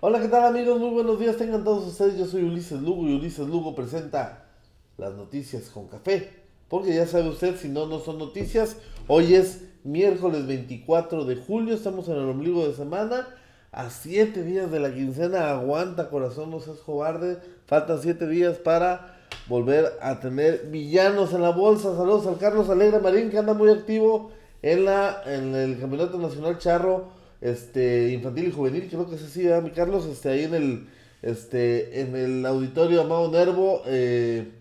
Hola, ¿qué tal amigos? Muy buenos días, tengan todos ustedes. Yo soy Ulises Lugo y Ulises Lugo presenta las noticias con café. Porque ya sabe usted, si no, no son noticias. Hoy es miércoles 24 de julio, estamos en el ombligo de semana. A 7 días de la quincena, aguanta corazón, no seas cobarde. Faltan 7 días para volver a tener villanos en la bolsa. Saludos al Carlos Alegre Marín, que anda muy activo en, la, en el Campeonato Nacional Charro este, Infantil y Juvenil. Creo que es así, ¿verdad, mi Carlos? Este, ahí en el, este, en el auditorio Amado Nervo. Eh,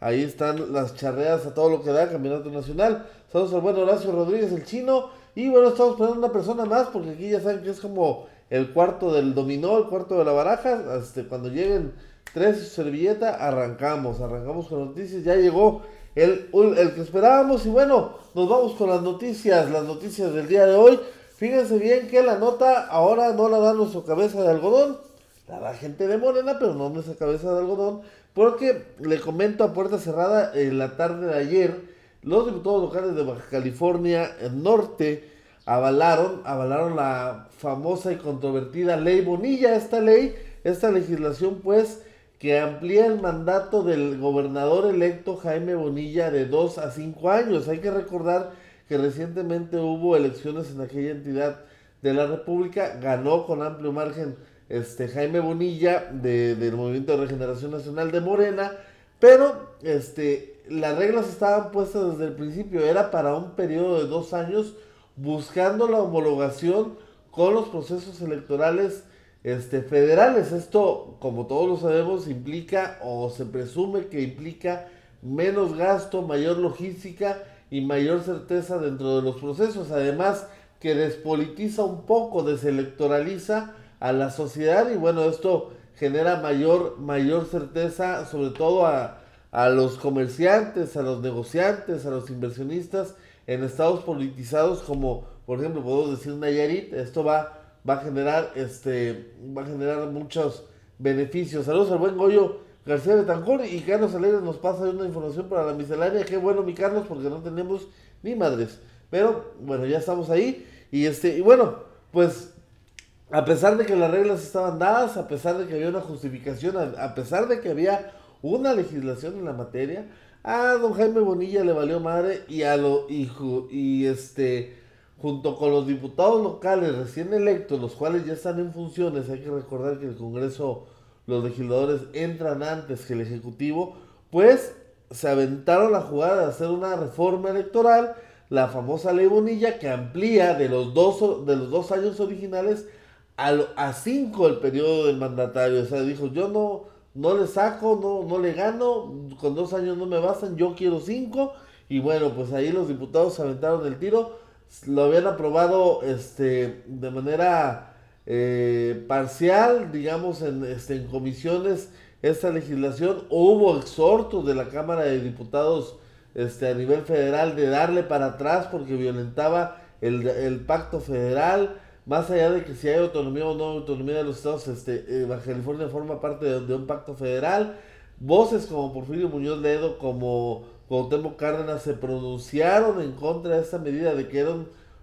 ahí están las charreas a todo lo que da Campeonato Nacional. Saludos al buen Horacio Rodríguez, el chino. Y bueno, estamos esperando una persona más, porque aquí ya saben que es como el cuarto del dominó, el cuarto de la baraja. Este, cuando lleguen tres servilleta, arrancamos, arrancamos con noticias. Ya llegó el, el que esperábamos y bueno, nos vamos con las noticias, las noticias del día de hoy. Fíjense bien que la nota ahora no la da nuestra cabeza de algodón, la da gente de Morena, pero no nuestra cabeza de algodón, porque le comento a puerta cerrada en la tarde de ayer, los diputados locales de Baja California Norte avalaron, avalaron la famosa y controvertida ley Bonilla, esta ley, esta legislación pues que amplía el mandato del gobernador electo Jaime Bonilla de 2 a 5 años. Hay que recordar que recientemente hubo elecciones en aquella entidad de la República, ganó con amplio margen este Jaime Bonilla del Movimiento de Regeneración Nacional de Morena, pero este las reglas estaban puestas desde el principio, era para un periodo de dos años buscando la homologación con los procesos electorales este, federales. Esto, como todos lo sabemos, implica o se presume que implica menos gasto, mayor logística y mayor certeza dentro de los procesos. Además, que despolitiza un poco, deselectoraliza a la sociedad y bueno, esto genera mayor, mayor certeza, sobre todo a, a los comerciantes, a los negociantes, a los inversionistas en estados politizados como, por ejemplo, podemos decir Nayarit. Esto va, va a generar, este, va a generar muchos beneficios. Saludos al buen Goyo García de Tancor y Carlos Alegre nos pasa una información para la miscelánea. Qué bueno, mi Carlos, porque no tenemos ni madres. Pero bueno, ya estamos ahí. Y este, y bueno, pues a pesar de que las reglas estaban dadas, a pesar de que había una justificación, a, pesar de que había una legislación en la materia, a don Jaime Bonilla le valió madre y a lo hijo y este junto con los diputados locales recién electos, los cuales ya están en funciones, hay que recordar que el Congreso los legisladores entran antes que el Ejecutivo, pues se aventaron la jugada de hacer una reforma electoral, la famosa ley Bonilla, que amplía de los dos, de los dos años originales a, a cinco el periodo del mandatario. O sea, dijo, yo no, no le saco, no, no le gano, con dos años no me bastan, yo quiero cinco. Y bueno, pues ahí los diputados se aventaron el tiro, lo habían aprobado este, de manera eh, parcial, digamos, en, este, en comisiones esta legislación. Hubo exhortos de la Cámara de Diputados este, a nivel federal de darle para atrás porque violentaba el, el pacto federal. Más allá de que si hay autonomía o no autonomía de los estados, este, eh, Baja California forma parte de, un pacto federal. Voces como Porfirio Muñoz Ledo, como Cuauhtémoc Cárdenas se pronunciaron en contra de esta medida de que era,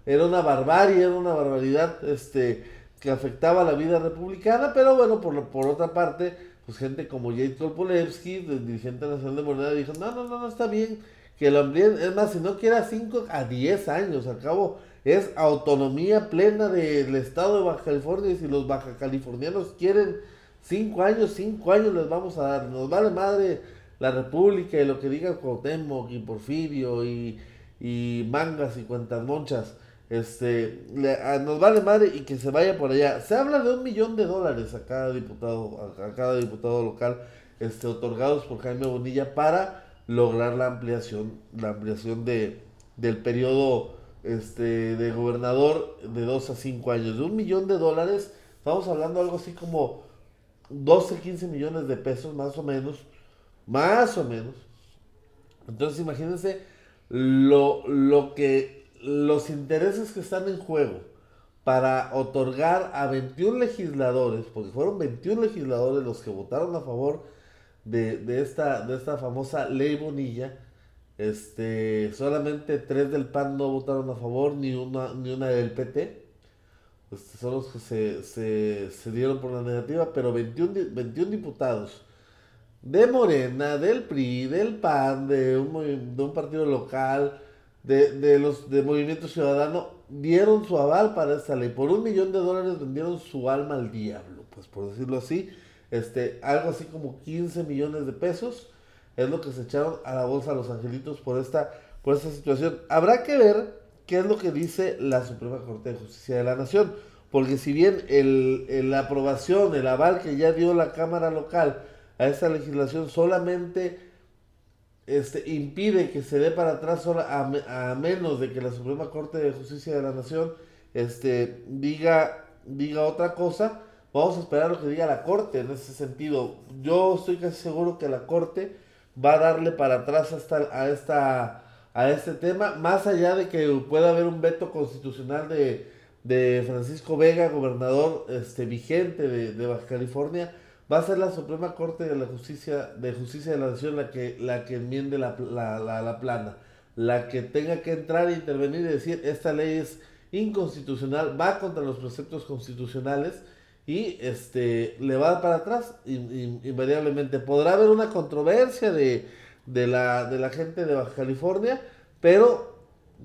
era una barbarie, era una barbaridad este, que afectaba la vida republicana, pero bueno, por, por otra parte, pues gente como Jade Kolpolevsky, dirigente nacional de Moneda, dijo, no, no, no, no está bien que lo amplíen, es más, si no quiera 5 a 10 años, al cabo es autonomía plena del estado de Baja California y si los baja californianos quieren 5 años, 5 años les vamos a dar, nos vale madre la república y lo que diga Cuauhtémoc y Porfirio y, y mangas y cuentas monchas este, nos vale madre y que se vaya por allá. Se habla de un millón de dólares a cada diputado, a, cada diputado local, este, otorgados por Jaime Bonilla para lograr la ampliación, la ampliación de, del periodo este, de gobernador de 2 a 5 años. De un millón de dólares, estamos hablando algo así como 12, 15 millones de pesos, más o menos. Más o menos. Entonces imagínense lo, lo que los intereses que están en juego para otorgar a 21 legisladores, porque fueron 21 legisladores los que votaron a favor de, esta, de esta famosa ley Bonilla, este, solamente tres del PAN no votaron a favor, ni una, ni una del PT. este, son los que se, se, se, dieron por la negativa, pero 21, 21 diputados de Morena, del PRI, del PAN, de un, de un partido local, de, de, los de Movimiento Ciudadano, dieron su aval para esta ley. Por un millón de dólares vendieron su alma al diablo, pues por decirlo así. Este, algo así como 15 millones de pesos es lo que se echaron a la bolsa los angelitos por esta, por esta situación. Habrá que ver qué es lo que dice la Suprema Corte de Justicia de la Nación. Porque si bien el, la aprobación, el aval que ya dio la Cámara local a esta legislación solamente este, impide que se dé para atrás a, a, menos de que la Suprema Corte de Justicia de la Nación este, diga, diga otra cosa, vamos a esperar lo que diga la Corte en ese sentido. Yo estoy casi seguro que la Corte va a darle para atrás hasta a esta a este tema, más allá de que pueda haber un veto constitucional de, de Francisco Vega, gobernador este, vigente de, de, Baja California, va a ser la Suprema Corte de la Justicia de Justicia de la Nación la que, la que enmiende la, la, la, la plana, la que tenga que entrar e intervenir y decir esta ley es inconstitucional, va contra los preceptos constitucionales y este le va para atrás invariablemente. Podrá haber una controversia de, de, la, de la gente de Baja California, pero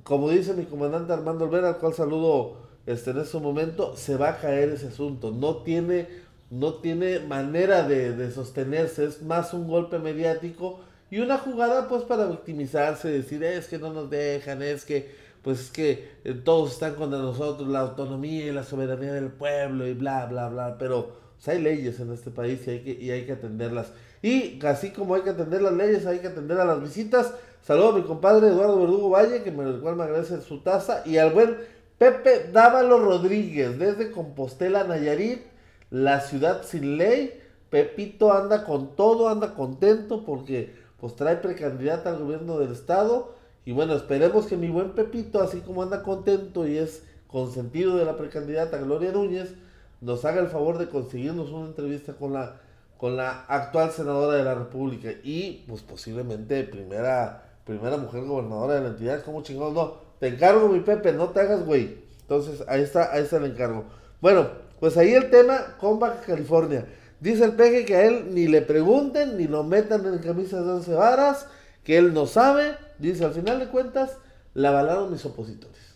como dice mi comandante Armando Olvera, al cual saludo este, en este momento, se va a caer ese asunto. No tiene, no tiene manera de, de sostenerse, es más un golpe mediático y una jugada pues para victimizarse, decir es que no nos dejan, es que pues es que eh, todos están contra nosotros, la autonomía y la soberanía del pueblo y bla, bla, bla, pero pues, hay leyes en este país y hay, que, y hay que atenderlas. Y así como hay que atender las leyes, hay que atender a las visitas. Saludo a mi compadre Eduardo Verdugo Valle, que me, el me agradece su taza, y al buen Pepe Dávalo Rodríguez, desde Compostela, Nayarit, la ciudad sin ley. Pepito anda con todo, anda contento porque pues trae precandidata al gobierno del estado y bueno, esperemos que mi buen Pepito, así como anda contento y es consentido de la precandidata Gloria Núñez, nos haga el favor de conseguirnos una entrevista con la, con la actual senadora de la República y pues posiblemente primera, primera mujer gobernadora de la entidad. como chingón? No, te encargo mi Pepe, no te hagas güey. Entonces ahí está, ahí está el encargo. Bueno, pues ahí el tema con California. Dice el peje que a él ni le pregunten, ni lo metan en camisas de once varas, que él no sabe Dice, al final de cuentas, la avalaron mis opositores.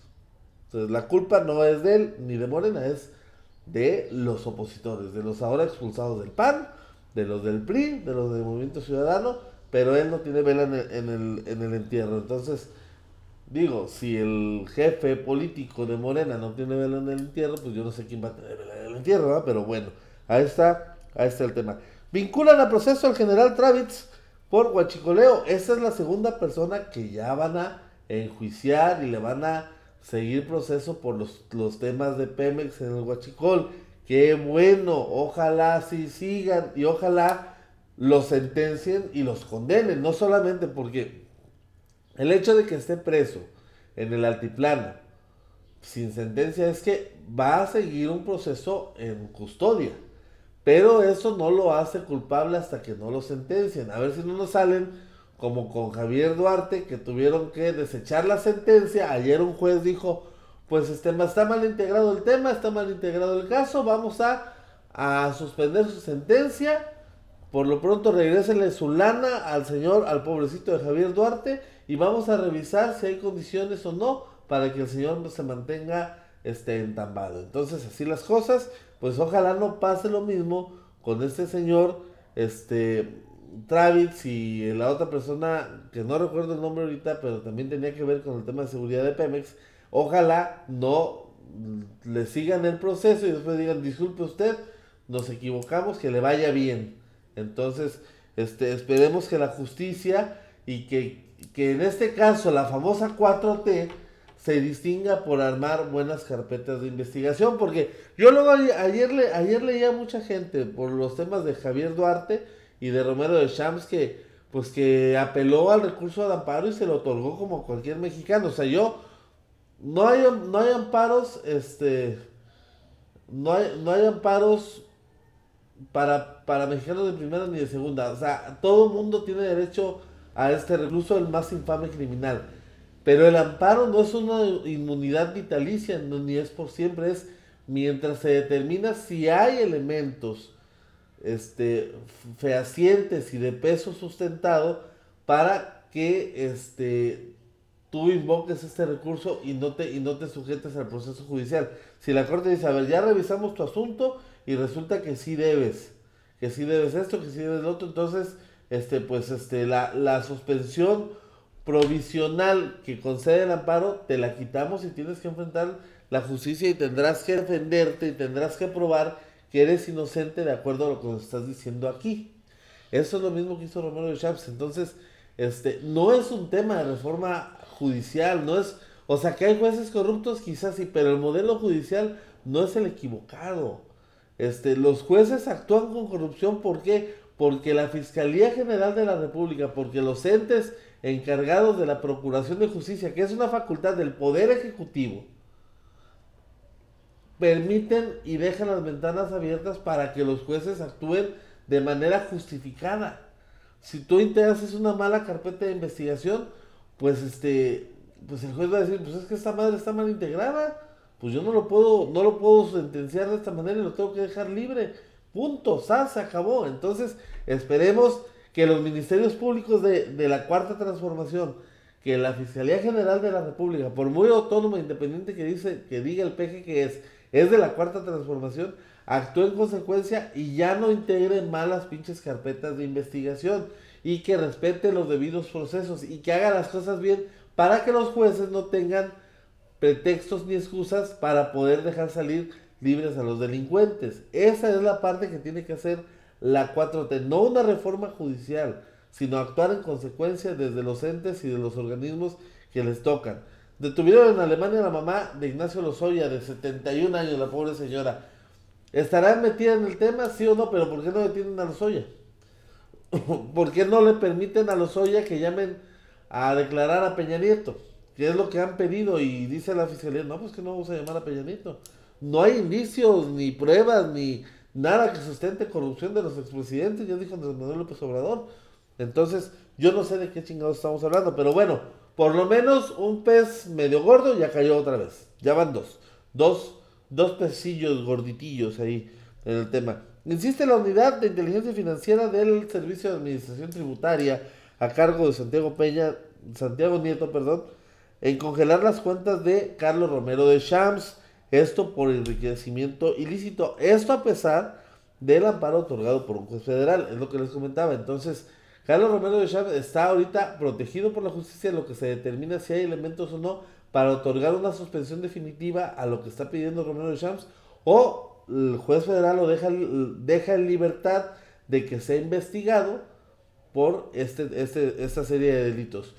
Entonces, la culpa no es de él ni de Morena, es de los opositores, de los ahora expulsados del PAN, de los del PRI, de los del Movimiento Ciudadano, pero él no tiene vela en el, en el, entierro. Entonces, digo, si el jefe político de Morena no tiene vela en el entierro, pues yo no sé quién va a tener vela en el entierro, ¿verdad? Pero bueno, ahí está, ahí está el tema. Vinculan a proceso al general Travitz por Huachicoleo. Esa es la segunda persona que ya van a enjuiciar y le van a seguir proceso por los, los temas de Pemex en el Huachicol. Qué bueno, ojalá sí sigan y ojalá los sentencien y los condenen. No solamente porque el hecho de que esté preso en el altiplano sin sentencia es que va a seguir un proceso en custodia. Pero eso no lo hace culpable hasta que no lo sentencien. A ver si no nos salen como con Javier Duarte, que tuvieron que desechar la sentencia. Ayer un juez dijo, pues este, está mal integrado el tema, está mal integrado el caso, vamos a, a suspender su sentencia. Por lo pronto regrésenle su lana al señor, al pobrecito de Javier Duarte, y vamos a revisar si hay condiciones o no para que el señor se mantenga este, entambado. Entonces, así las cosas pues ojalá no pase lo mismo con este señor, este, Travis y la otra persona, que no recuerdo el nombre ahorita, pero también tenía que ver con el tema de seguridad de Pemex. Ojalá no le sigan el proceso y después digan, disculpe usted, nos equivocamos, que le vaya bien. Entonces, este, esperemos que la justicia y que, que en este caso la famosa 4T se distinga por armar buenas carpetas de investigación, porque yo luego ayer, le, ayer leía mucha gente por los temas de Javier Duarte y de Romero de Shams que pues que apeló al recurso de amparo y se lo otorgó como cualquier mexicano. O sea, yo no hay, no hay amparos, este no hay, no hay amparos para, para mexicanos de primera ni de segunda. O sea, todo mundo tiene derecho a este recluso, el más infame criminal. Pero el amparo no es una inmunidad vitalicia, ni es por siempre, es mientras se determina si hay elementos este, fehacientes y de peso sustentado para que este, tú invoques este recurso y no, te, y no te sujetes al proceso judicial. Si la Corte dice, a ver, ya revisamos tu asunto y resulta que sí debes, que sí debes esto, que sí debes lo otro, entonces, este, pues, este, la, la suspensión provisional que concede el amparo, te la quitamos y tienes que enfrentar la justicia y tendrás que defenderte y tendrás que probar que eres inocente de acuerdo a lo que nos estás diciendo aquí. Eso es lo mismo que hizo Romero de Champs. Entonces, este, no es un tema de reforma judicial, no es, o sea, que hay jueces corruptos quizás sí, pero el modelo judicial no es el equivocado. Este, los jueces actúan con corrupción, ¿por qué? Porque la Fiscalía General de la República, porque los entes encargados de la Procuración de Justicia, que es una facultad del Poder Ejecutivo, permiten y dejan las ventanas abiertas para que los jueces actúen de manera justificada. Si tú te haces una mala carpeta de investigación, pues este, pues el juez va a decir, pues es que esta madre está mal integrada, pues yo no lo puedo, no lo puedo sentenciar de esta manera y lo tengo que dejar libre. Punto, se acabó. Entonces, esperemos que los ministerios públicos de, de la cuarta transformación, que la Fiscalía General de la República, por muy autónoma e independiente que dice, que diga el peje que es, es de la cuarta transformación, actúe en consecuencia y ya no integre malas pinches carpetas de investigación y que respete los debidos procesos y que haga las cosas bien para que los jueces no tengan pretextos ni excusas para poder dejar salir libres a los delincuentes. Esa es la parte que tiene que hacer la 4T, no una reforma judicial, sino actuar en consecuencia desde los entes y de los organismos que les tocan. Detuvieron en Alemania a la mamá de Ignacio Lozoya, de 71 años, la pobre señora. ¿Estará metida en el tema, sí o no? Pero ¿por qué no detienen a Lozoya? ¿Por qué no le permiten a Lozoya que llamen a declarar a Peña Nieto? Que es lo que han pedido y dice la fiscalía, no, pues que no vamos a llamar a Peña Nieto. No hay indicios, ni pruebas, ni nada que sustente corrupción de los expresidentes, ya dijo Andrés Manuel López Obrador. Entonces, yo no sé de qué chingados estamos hablando, pero bueno, por lo menos un pez medio gordo ya cayó otra vez. Ya van dos. Dos, dos pesillos gorditillos ahí en el tema. Insiste la unidad de inteligencia financiera del Servicio de Administración Tributaria a cargo de Santiago Peña, Santiago Nieto, perdón, en congelar las cuentas de Carlos Romero de Shams. Esto por enriquecimiento ilícito. Esto a pesar del amparo otorgado por un juez federal, es lo que les comentaba. Entonces, Carlos Romero de Chávez está ahorita protegido por la justicia lo que se determina si hay elementos o no para otorgar una suspensión definitiva a lo que está pidiendo Romero de Champs o el juez federal lo deja, deja en libertad de que sea investigado por este, este, esta serie de delitos.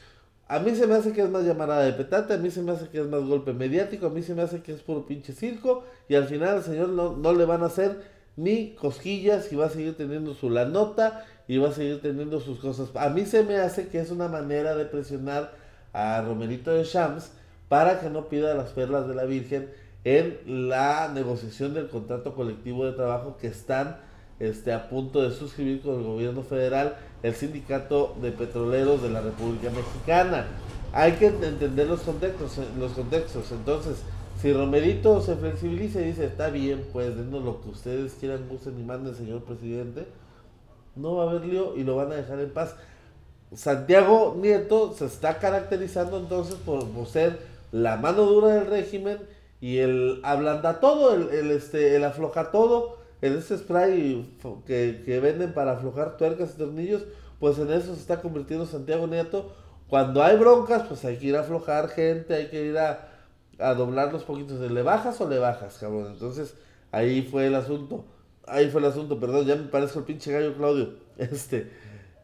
A mí se me hace que es más llamada de petate, a mí se me hace que es más golpe mediático, a mí se me hace que es puro pinche circo y al final al señor no, no le van a hacer ni cosquillas y va a seguir teniendo su la nota y va a seguir teniendo sus cosas. A mí se me hace que es una manera de presionar a Romerito de Shams para que no pida las perlas de la Virgen en la negociación del contrato colectivo de trabajo que están este, a punto de suscribir con el gobierno federal, el sindicato de petroleros de la República Mexicana. Hay que entender los contextos, los contextos. Entonces, si Romerito se flexibiliza y dice, está bien, pues denos lo que ustedes quieran, gusten y manden, señor presidente, no va a haber lío y lo van a dejar en paz. Santiago Nieto se está caracterizando entonces por, ser la mano dura del régimen y el ablanda todo, el, este, el afloja todo, en ese spray que, que, venden para aflojar tuercas y tornillos, pues en eso se está convirtiendo Santiago Nieto. Cuando hay broncas, pues hay que ir a aflojar gente, hay que ir a a doblar los poquitos. ¿Le bajas o le bajas, cabrón? Entonces, ahí fue el asunto. Ahí fue el asunto, perdón, ya me parezco el pinche gallo Claudio. Este,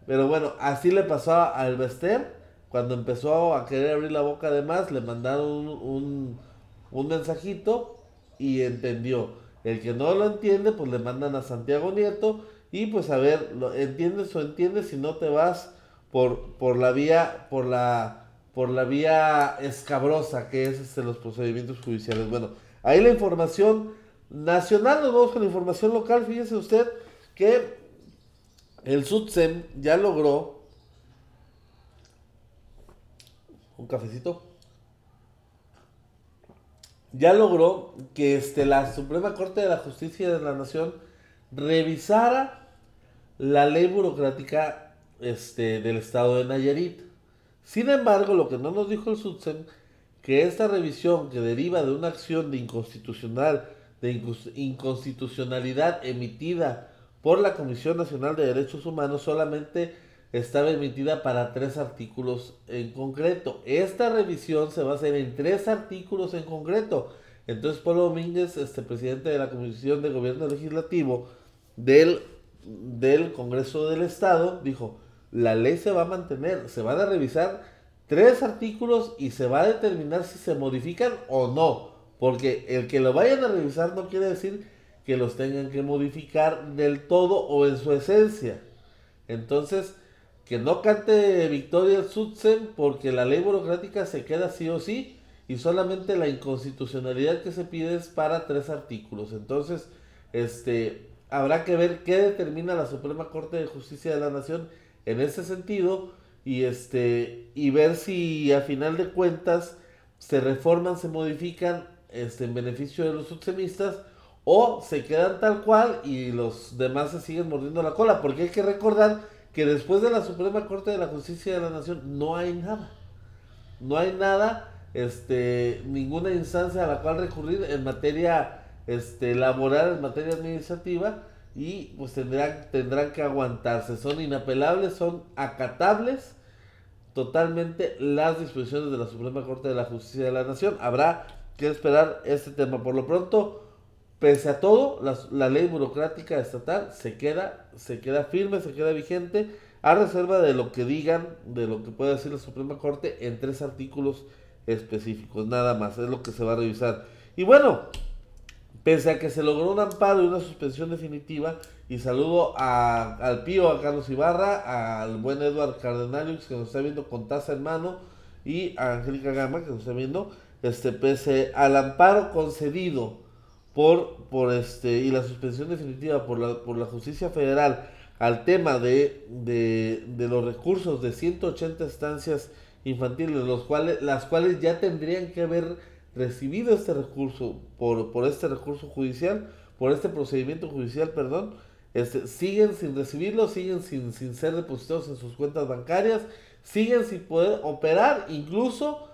pero bueno, así le pasó al Bester. Cuando empezó a querer abrir la boca de más, le mandaron un, un, mensajito y entendió. El que no lo entiende, pues le mandan a Santiago Nieto. Y pues a ver, lo, entiendes o entiendes si no te vas por, por la vía, por la por la vía escabrosa que es este, los procedimientos judiciales. Bueno, ahí la información nacional, nos vamos con la información local. Fíjese usted que el SUTSEM ya logró un cafecito. Ya logró que este, la Suprema Corte de la Justicia de la Nación revisara la ley burocrática este, del estado de Nayarit. Sin embargo, lo que no nos dijo el SUTSEM, que esta revisión que deriva de una acción de inconstitucional, de inconstitucionalidad emitida por la Comisión Nacional de Derechos Humanos solamente estaba emitida para tres artículos en concreto. Esta revisión se va a hacer en tres artículos en concreto. Entonces, Pablo Domínguez, este presidente de la Comisión de Gobierno Legislativo del, del Congreso del Estado, dijo, la ley se va a mantener, se van a revisar tres artículos y se va a determinar si se modifican o no. Porque el que lo vayan a revisar no quiere decir que los tengan que modificar del todo o en su esencia. Entonces, que no cante Victoria el porque la ley burocrática se queda sí o sí y solamente la inconstitucionalidad que se pide es para tres artículos. Entonces, este, habrá que ver qué determina la Suprema Corte de Justicia de la Nación en ese sentido y este y ver si a final de cuentas se reforman, se modifican este, en beneficio de los subsemistas o se quedan tal cual y los demás se siguen mordiendo la cola, porque hay que recordar que después de la Suprema Corte de la Justicia de la Nación no hay nada. No hay nada, este, ninguna instancia a la cual recurrir en materia este, laboral, en materia administrativa, y pues tendrán, tendrán que aguantarse. Son inapelables, son acatables totalmente las disposiciones de la Suprema Corte de la Justicia de la Nación. Habrá que esperar este tema. Por lo pronto, pese a todo, la, ley burocrática estatal se queda, se queda firme, se queda vigente, a reserva de lo que digan, de lo que pueda decir la Suprema Corte en tres artículos específicos. Nada más, es lo que se va a revisar. Y bueno, pese a que se logró un amparo y una suspensión definitiva, y saludo al Pío, a Carlos Ibarra, al buen Eduard Cardenalius que nos está viendo con taza en mano, y a Angélica Gama que nos está viendo, este, pese al amparo concedido por, por este, y la suspensión definitiva por la, por la justicia federal al tema de, de, de los recursos de 180 estancias infantiles, los cuales, las cuales ya tendrían que haber recibido este recurso por, por este recurso judicial, por este procedimiento judicial, perdón, este, siguen sin recibirlo, siguen sin, sin ser depositados en sus cuentas bancarias, siguen sin poder operar, incluso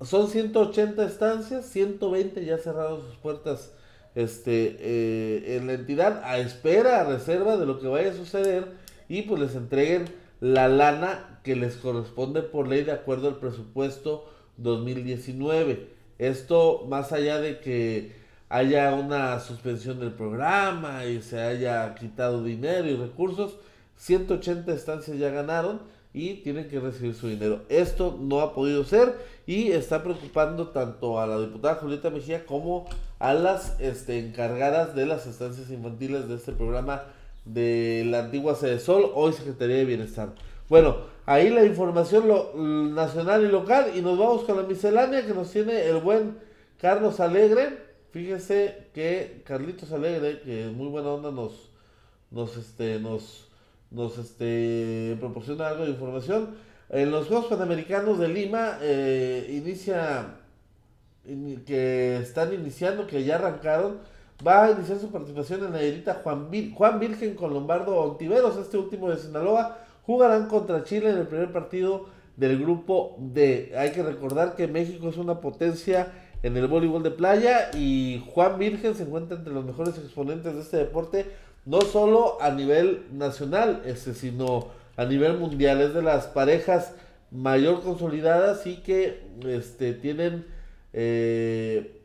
son 180 estancias, 120 ya cerraron sus puertas este, eh, en la entidad a espera, a reserva de lo que vaya a suceder y pues les entreguen la lana que les corresponde por ley de acuerdo al presupuesto 2019. Esto más allá de que haya una suspensión del programa y se haya quitado dinero y recursos, 180 estancias ya ganaron y tienen que recibir su dinero. Esto no ha podido ser y está preocupando tanto a la diputada Julieta Mejía como a las este, encargadas de las estancias infantiles de este programa de la antigua Sede Sol, hoy Secretaría de Bienestar. Bueno, ahí la información lo, nacional y local y nos vamos con la miscelánea que nos tiene el buen Carlos Alegre. Fíjese que Carlitos Alegre, que es muy buena onda, nos, nos, este, nos, nos este, proporciona algo de información. En los Juegos Panamericanos de Lima eh, inicia, que están iniciando, que ya arrancaron, va a iniciar su participación en la edita Juan, Juan Virgen con Lombardo Ontiveros, este último de Sinaloa, jugarán contra Chile en el primer partido del grupo D. Hay que recordar que México es una potencia en el voleibol de playa y Juan Virgen se encuentra entre los mejores exponentes de este deporte, no solo a nivel nacional, este, sino a nivel mundial. Es de las parejas mayor consolidadas y que este, tienen, eh,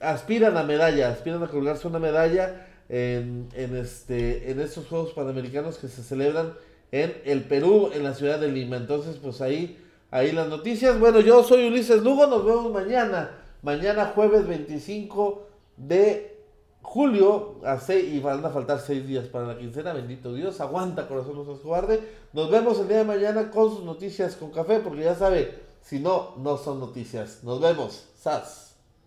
aspiran a medalla, aspiran a colgarse una medalla en, en, este, en estos Juegos Panamericanos que se celebran en el Perú, en la ciudad de Lima. Entonces, pues ahí, ahí las noticias. Bueno, yo soy Ulises Lugo, nos vemos mañana. Mañana jueves 25 de julio hace, y van a faltar seis días para la quincena, bendito Dios, aguanta corazón no se cobarde. Nos vemos el día de mañana con sus noticias con café, porque ya sabe, si no, no son noticias. Nos vemos, sas.